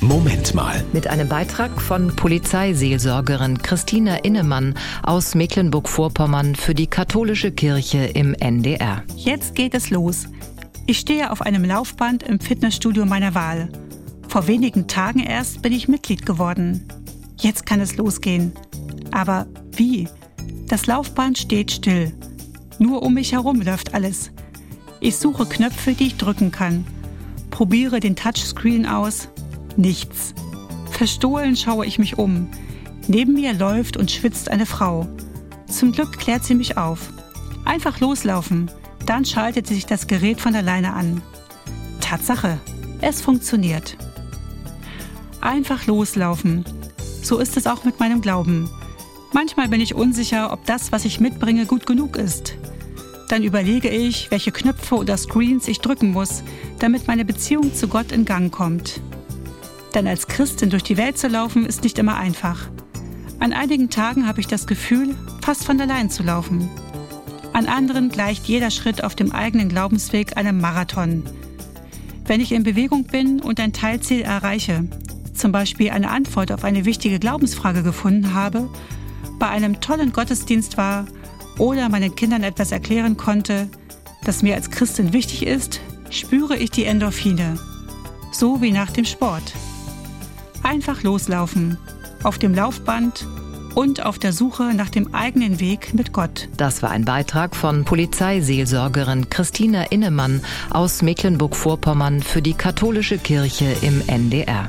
Moment mal. Mit einem Beitrag von Polizeiseelsorgerin Christina Innemann aus Mecklenburg-Vorpommern für die katholische Kirche im NDR. Jetzt geht es los. Ich stehe auf einem Laufband im Fitnessstudio meiner Wahl. Vor wenigen Tagen erst bin ich Mitglied geworden. Jetzt kann es losgehen. Aber wie? Das Laufband steht still. Nur um mich herum läuft alles. Ich suche Knöpfe, die ich drücken kann. Probiere den Touchscreen aus. Nichts. Verstohlen schaue ich mich um. Neben mir läuft und schwitzt eine Frau. Zum Glück klärt sie mich auf. Einfach loslaufen. Dann schaltet sich das Gerät von alleine an. Tatsache, es funktioniert. Einfach loslaufen. So ist es auch mit meinem Glauben. Manchmal bin ich unsicher, ob das, was ich mitbringe, gut genug ist. Dann überlege ich, welche Knöpfe oder Screens ich drücken muss, damit meine Beziehung zu Gott in Gang kommt. Denn als Christin durch die Welt zu laufen, ist nicht immer einfach. An einigen Tagen habe ich das Gefühl, fast von allein zu laufen. An anderen gleicht jeder Schritt auf dem eigenen Glaubensweg einem Marathon. Wenn ich in Bewegung bin und ein Teilziel erreiche, zum Beispiel eine Antwort auf eine wichtige Glaubensfrage gefunden habe, bei einem tollen Gottesdienst war oder meinen Kindern etwas erklären konnte, das mir als Christin wichtig ist, spüre ich die Endorphine. So wie nach dem Sport. Einfach loslaufen, auf dem Laufband und auf der Suche nach dem eigenen Weg mit Gott. Das war ein Beitrag von Polizeiseelsorgerin Christina Innemann aus Mecklenburg-Vorpommern für die katholische Kirche im NDR.